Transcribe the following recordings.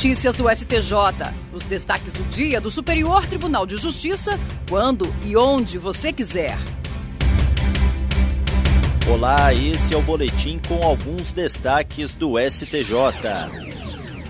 Notícias do STJ. Os destaques do dia do Superior Tribunal de Justiça, quando e onde você quiser. Olá, esse é o boletim com alguns destaques do STJ.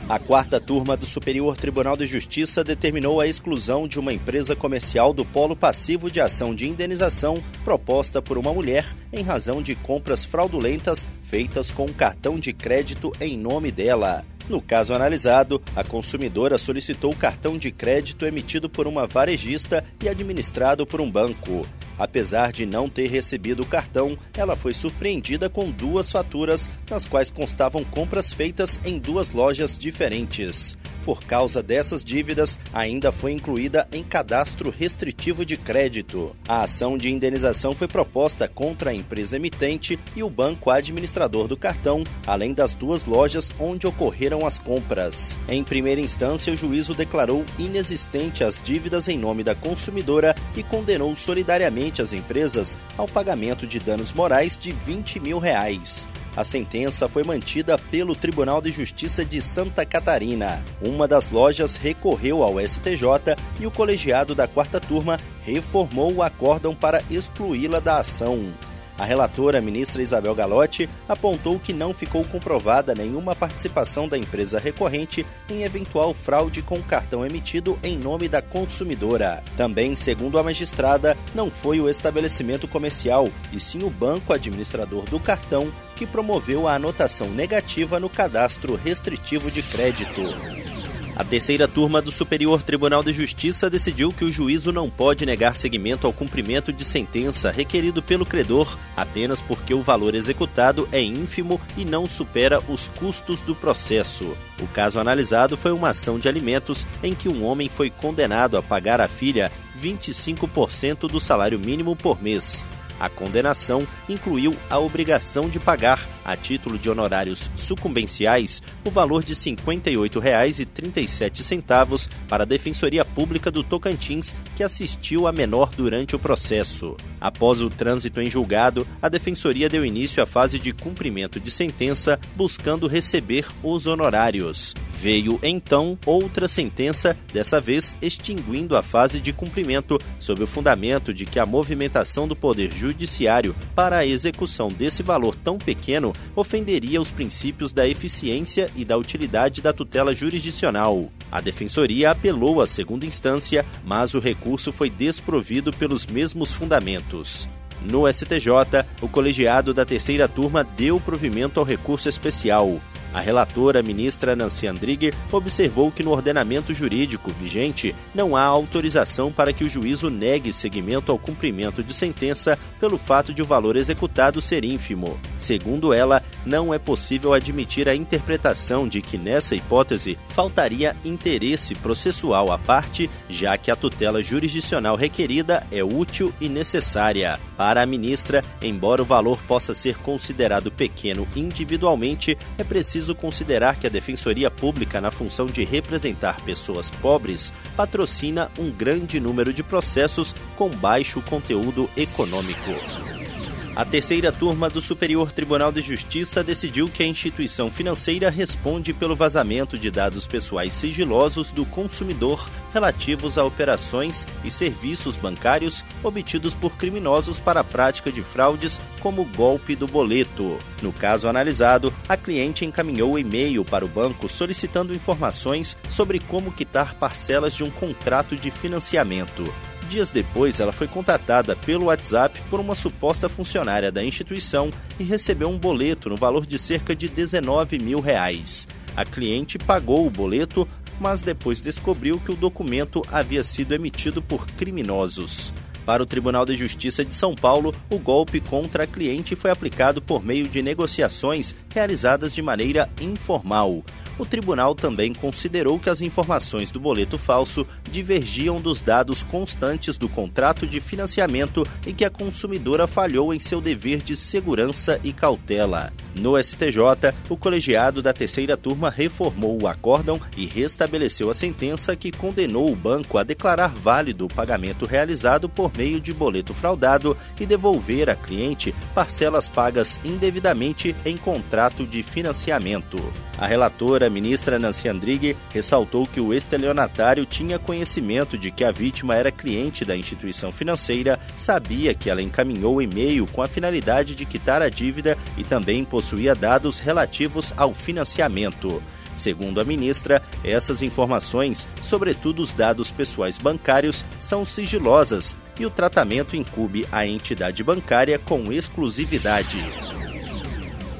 A quarta turma do Superior Tribunal de Justiça determinou a exclusão de uma empresa comercial do polo passivo de ação de indenização proposta por uma mulher em razão de compras fraudulentas feitas com um cartão de crédito em nome dela. No caso analisado, a consumidora solicitou o cartão de crédito emitido por uma varejista e administrado por um banco. Apesar de não ter recebido o cartão, ela foi surpreendida com duas faturas, nas quais constavam compras feitas em duas lojas diferentes. Por causa dessas dívidas, ainda foi incluída em cadastro restritivo de crédito. A ação de indenização foi proposta contra a empresa emitente e o banco administrador do cartão, além das duas lojas onde ocorreram as compras. Em primeira instância, o juízo declarou inexistente as dívidas em nome da consumidora e condenou solidariamente as empresas ao pagamento de danos morais de 20 mil reais. A sentença foi mantida pelo Tribunal de Justiça de Santa Catarina. Uma das lojas recorreu ao STJ e o colegiado da quarta turma reformou o acórdão para excluí-la da ação. A relatora, ministra Isabel Galotti, apontou que não ficou comprovada nenhuma participação da empresa recorrente em eventual fraude com cartão emitido em nome da consumidora. Também, segundo a magistrada, não foi o estabelecimento comercial, e sim o banco administrador do cartão que promoveu a anotação negativa no cadastro restritivo de crédito. A terceira turma do Superior Tribunal de Justiça decidiu que o juízo não pode negar seguimento ao cumprimento de sentença requerido pelo credor apenas porque o valor executado é ínfimo e não supera os custos do processo. O caso analisado foi uma ação de alimentos em que um homem foi condenado a pagar à filha 25% do salário mínimo por mês. A condenação incluiu a obrigação de pagar, a título de honorários sucumbenciais, o valor de R$ 58,37 para a Defensoria Pública do Tocantins, que assistiu a menor durante o processo. Após o trânsito em julgado, a Defensoria deu início à fase de cumprimento de sentença, buscando receber os honorários. Veio então outra sentença, dessa vez extinguindo a fase de cumprimento, sob o fundamento de que a movimentação do Poder Judiciário para a execução desse valor tão pequeno ofenderia os princípios da eficiência e da utilidade da tutela jurisdicional. A Defensoria apelou à segunda instância, mas o recurso foi desprovido pelos mesmos fundamentos. No STJ, o colegiado da terceira turma deu provimento ao recurso especial. A relatora, ministra Nancy Andrighi, observou que no ordenamento jurídico vigente não há autorização para que o juízo negue seguimento ao cumprimento de sentença pelo fato de o valor executado ser ínfimo. Segundo ela, não é possível admitir a interpretação de que, nessa hipótese, faltaria interesse processual à parte, já que a tutela jurisdicional requerida é útil e necessária. Para a ministra, embora o valor possa ser considerado pequeno individualmente, é preciso preciso considerar que a Defensoria Pública, na função de representar pessoas pobres, patrocina um grande número de processos com baixo conteúdo econômico. A terceira turma do Superior Tribunal de Justiça decidiu que a instituição financeira responde pelo vazamento de dados pessoais sigilosos do consumidor relativos a operações e serviços bancários obtidos por criminosos para a prática de fraudes como o golpe do boleto. No caso analisado, a cliente encaminhou e-mail para o banco solicitando informações sobre como quitar parcelas de um contrato de financiamento. Dias depois, ela foi contatada pelo WhatsApp por uma suposta funcionária da instituição e recebeu um boleto no valor de cerca de 19 mil reais. A cliente pagou o boleto, mas depois descobriu que o documento havia sido emitido por criminosos. Para o Tribunal de Justiça de São Paulo, o golpe contra a cliente foi aplicado por meio de negociações realizadas de maneira informal o tribunal também considerou que as informações do boleto falso divergiam dos dados constantes do contrato de financiamento e que a consumidora falhou em seu dever de segurança e cautela. No STJ, o colegiado da terceira turma reformou o acórdão e restabeleceu a sentença que condenou o banco a declarar válido o pagamento realizado por meio de boleto fraudado e devolver à cliente parcelas pagas indevidamente em contrato de financiamento. A relatora a ministra Nancy Andrighi ressaltou que o estelionatário tinha conhecimento de que a vítima era cliente da instituição financeira, sabia que ela encaminhou e-mail com a finalidade de quitar a dívida e também possuía dados relativos ao financiamento. Segundo a ministra, essas informações, sobretudo os dados pessoais bancários, são sigilosas e o tratamento incube a entidade bancária com exclusividade.